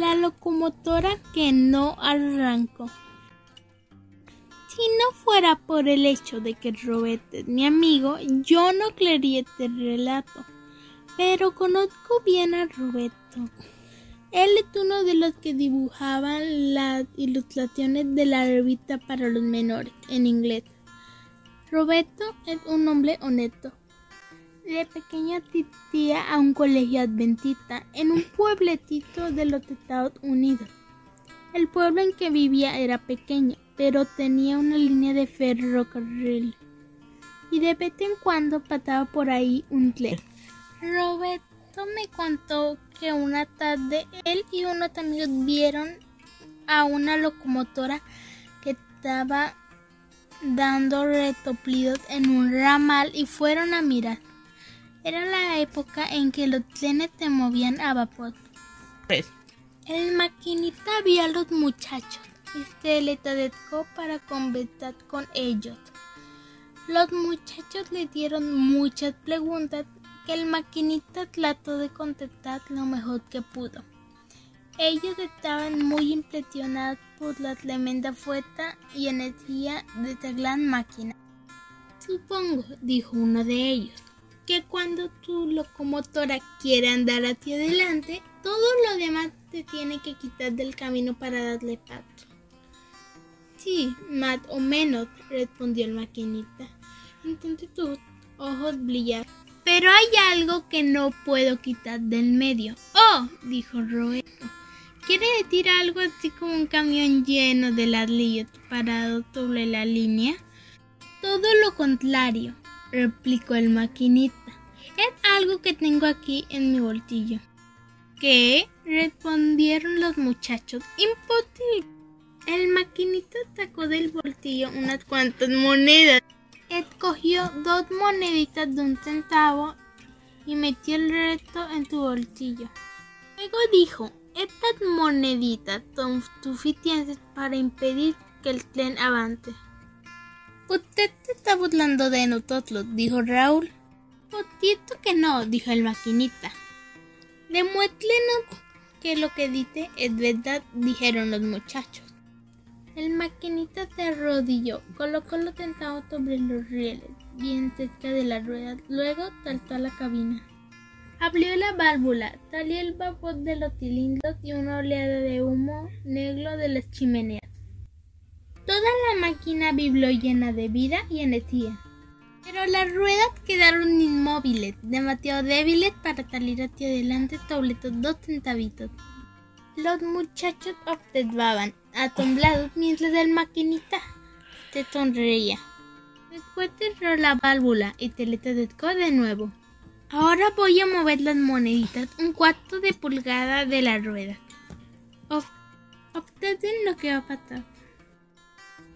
La locomotora que no arrancó. Si no fuera por el hecho de que Roberto es mi amigo, yo no creería este relato. Pero conozco bien a Roberto. Él es uno de los que dibujaban las ilustraciones de la revista para los menores en inglés. Roberto es un hombre honesto. De pequeña asistía a un colegio adventista en un pueblecito de los Estados Unidos. El pueblo en que vivía era pequeño, pero tenía una línea de ferrocarril. Y de vez en cuando pasaba por ahí un tren. Roberto me contó que una tarde él y unos amigos vieron a una locomotora que estaba dando retoplidos en un ramal y fueron a mirar. Era la época en que los trenes se movían a vapor. El maquinista vio a los muchachos y se le dedicó para conversar con ellos. Los muchachos le dieron muchas preguntas que el maquinista trató de contestar lo mejor que pudo. Ellos estaban muy impresionados por la tremenda fuerza y energía de esta gran máquina. Supongo, dijo uno de ellos, que cuando tu locomotora quiere andar hacia adelante, todo lo demás te tiene que quitar del camino para darle paso. Sí, más o menos, respondió el maquinista. Entonces tus ojos brillaron. Pero hay algo que no puedo quitar del medio. Oh, dijo Roberto. ¿Quiere decir algo así como un camión lleno de ladrillos parado sobre la línea? Todo lo contrario, replicó el maquinista. Es algo que tengo aquí en mi bolsillo. ¿Qué? respondieron los muchachos. Imposible. El maquinista sacó del bolsillo unas cuantas monedas Escogió dos moneditas de un centavo y metió el resto en su bolsillo. Luego dijo, estas moneditas son suficientes para impedir que el tren avance. Usted se está burlando de nosotros, dijo Raúl. Por cierto que no, dijo el maquinista. Demuéstrenos que lo que dice es verdad, dijeron los muchachos. El maquinista se arrodilló, colocó los centavos sobre los rieles, bien cerca de la rueda, luego saltó a la cabina. Abrió la válvula, salió el vapor de los cilindros y una oleada de humo negro de las chimeneas. Máquina vibró llena de vida y energía. Pero las ruedas quedaron inmóviles, demasiado débiles para salir hacia adelante sobre estos dos centavitos. Los muchachos observaban, asombrados, mientras el maquinista se sonreía. Después cerró la válvula y se le de nuevo. Ahora voy a mover las moneditas un cuarto de pulgada de la rueda. Observen lo que va a pasar.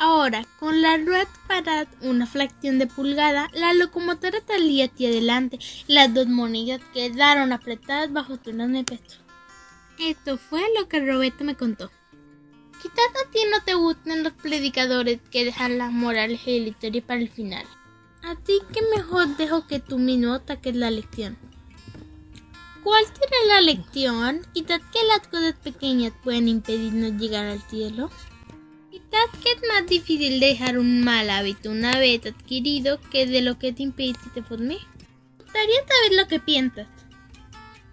Ahora, con la rueda para una fracción de pulgada, la locomotora salía hacia adelante y las dos monedas quedaron apretadas bajo su enorme peso. Esto fue lo que Roberto me contó. Quizás a ti no te gusten los predicadores que dejan las morales y la historia para el final. Así que mejor dejo que tú mismo saques la lección. ¿Cuál será la lección? Quizás que las cosas pequeñas pueden impedirnos llegar al cielo. Que es más difícil dejar un mal hábito una vez adquirido que de lo que te impediste. Me gustaría saber lo que piensas.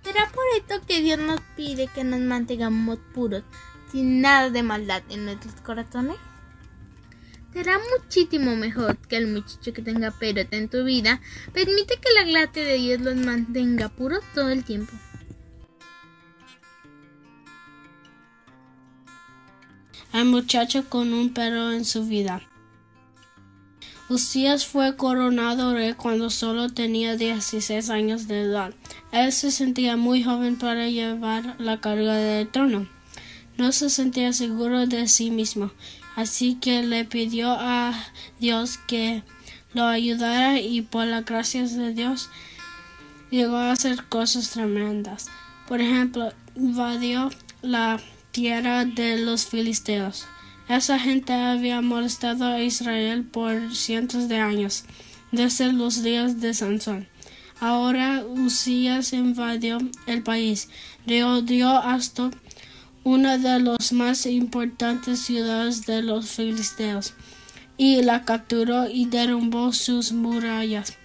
¿Será por esto que Dios nos pide que nos mantengamos puros, sin nada de maldad en nuestros corazones? Será muchísimo mejor que el muchacho que tenga perota en tu vida permite que la gracia de Dios los mantenga puros todo el tiempo. Hay muchacho con un perro en su vida. Usías fue coronado rey cuando solo tenía 16 años de edad. Él se sentía muy joven para llevar la carga del trono. No se sentía seguro de sí mismo, así que le pidió a Dios que lo ayudara y por las gracias de Dios llegó a hacer cosas tremendas. Por ejemplo, invadió la tierra de los filisteos. Esa gente había molestado a Israel por cientos de años, desde los días de Sansón. Ahora Usías invadió el país, rodeó hasta una de las más importantes ciudades de los filisteos, y la capturó y derrumbó sus murallas.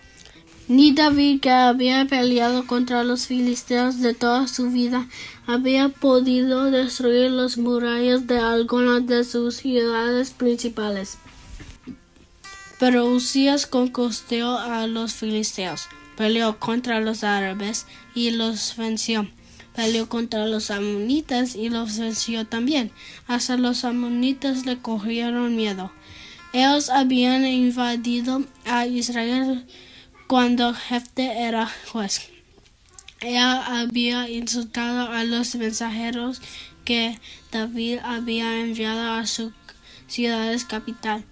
Ni David, que había peleado contra los filisteos de toda su vida, había podido destruir las murallas de algunas de sus ciudades principales. Pero Usías conquistó a los filisteos, peleó contra los árabes y los venció. Peleó contra los amonitas y los venció también. Hasta los amonitas le cogieron miedo. Ellos habían invadido a Israel cuando Jefte era juez. Ella había insultado a los mensajeros que David había enviado a su ciudad capital.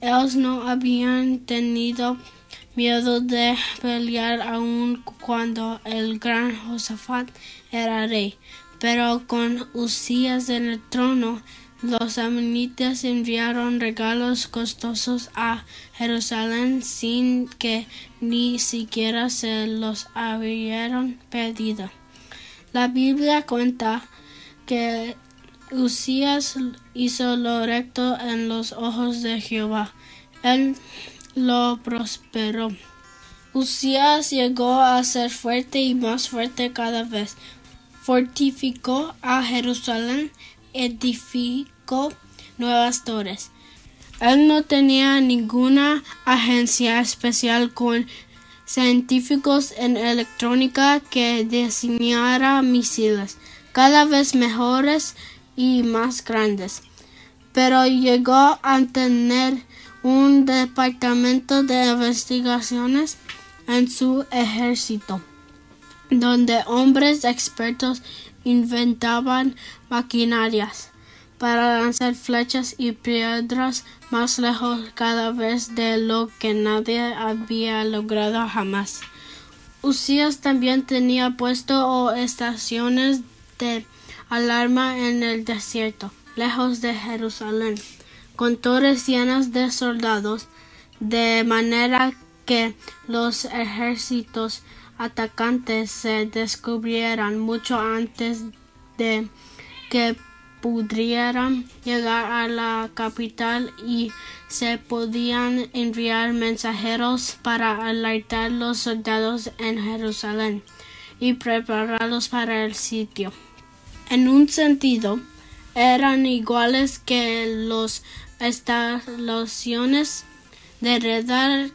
Ellos no habían tenido miedo de pelear aun cuando el gran Josafat era rey, pero con Usías en el trono los amonitas enviaron regalos costosos a Jerusalén sin que ni siquiera se los hubieran pedido. La Biblia cuenta que Usías hizo lo recto en los ojos de Jehová. Él lo prosperó. Usías llegó a ser fuerte y más fuerte cada vez. Fortificó a Jerusalén edificó nuevas torres. Él no tenía ninguna agencia especial con científicos en electrónica que diseñara misiles cada vez mejores y más grandes. Pero llegó a tener un departamento de investigaciones en su ejército, donde hombres expertos inventaban maquinarias para lanzar flechas y piedras más lejos cada vez de lo que nadie había logrado jamás. Usías también tenía puesto estaciones de alarma en el desierto, lejos de Jerusalén, con torres llenas de soldados, de manera que los ejércitos atacantes se descubrieran mucho antes de que pudieran llegar a la capital y se podían enviar mensajeros para alertar los soldados en Jerusalén y prepararlos para el sitio. En un sentido, eran iguales que los instalaciones de radar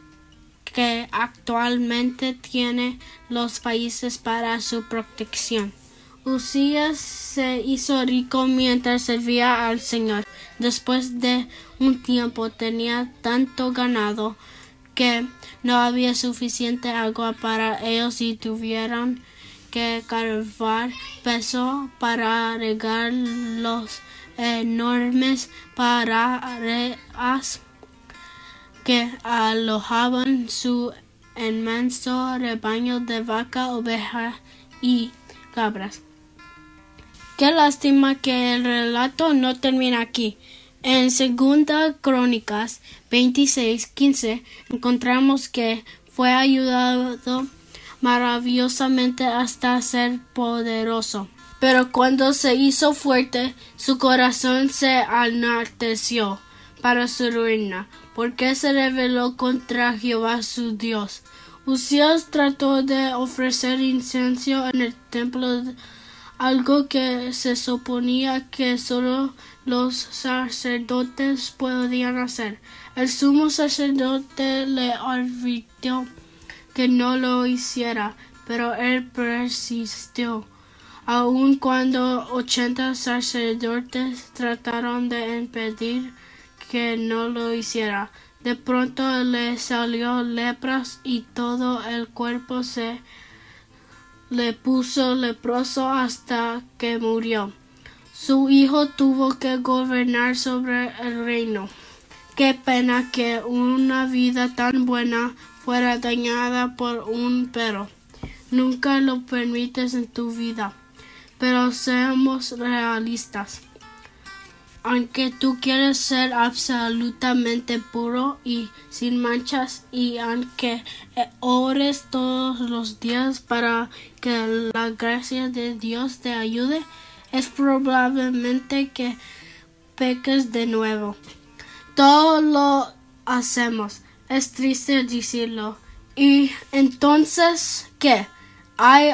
que actualmente tiene los países para su protección. Usías se hizo rico mientras servía al Señor. Después de un tiempo tenía tanto ganado que no había suficiente agua para ellos y tuvieron que carvar peso para regar los enormes paradas que alojaban su inmenso rebaño de vaca, ovejas y cabras. Qué lástima que el relato no termina aquí. En Segunda Crónicas 26:15 encontramos que fue ayudado maravillosamente hasta ser poderoso. Pero cuando se hizo fuerte, su corazón se enalteció para su ruina, porque se rebeló contra Jehová su Dios. Usías trató de ofrecer incienso en el templo, algo que se suponía que solo los sacerdotes podían hacer. El sumo sacerdote le advirtió que no lo hiciera, pero él persistió. Aun cuando ochenta sacerdotes trataron de impedir que no lo hiciera. De pronto le salió lepras y todo el cuerpo se le puso leproso hasta que murió. Su hijo tuvo que gobernar sobre el reino. Qué pena que una vida tan buena fuera dañada por un perro. Nunca lo permites en tu vida. Pero seamos realistas aunque tú quieres ser absolutamente puro y sin manchas y aunque eh, ores todos los días para que la gracia de Dios te ayude, es probablemente que peques de nuevo. Todo lo hacemos. Es triste decirlo. ¿Y entonces qué? ¿Hay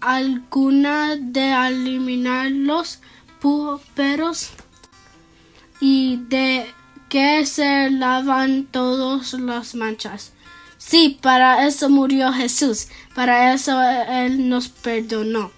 alguna de eliminar los puperos? ¿Y de que se lavan todas las manchas? Sí, para eso murió Jesús. Para eso Él nos perdonó.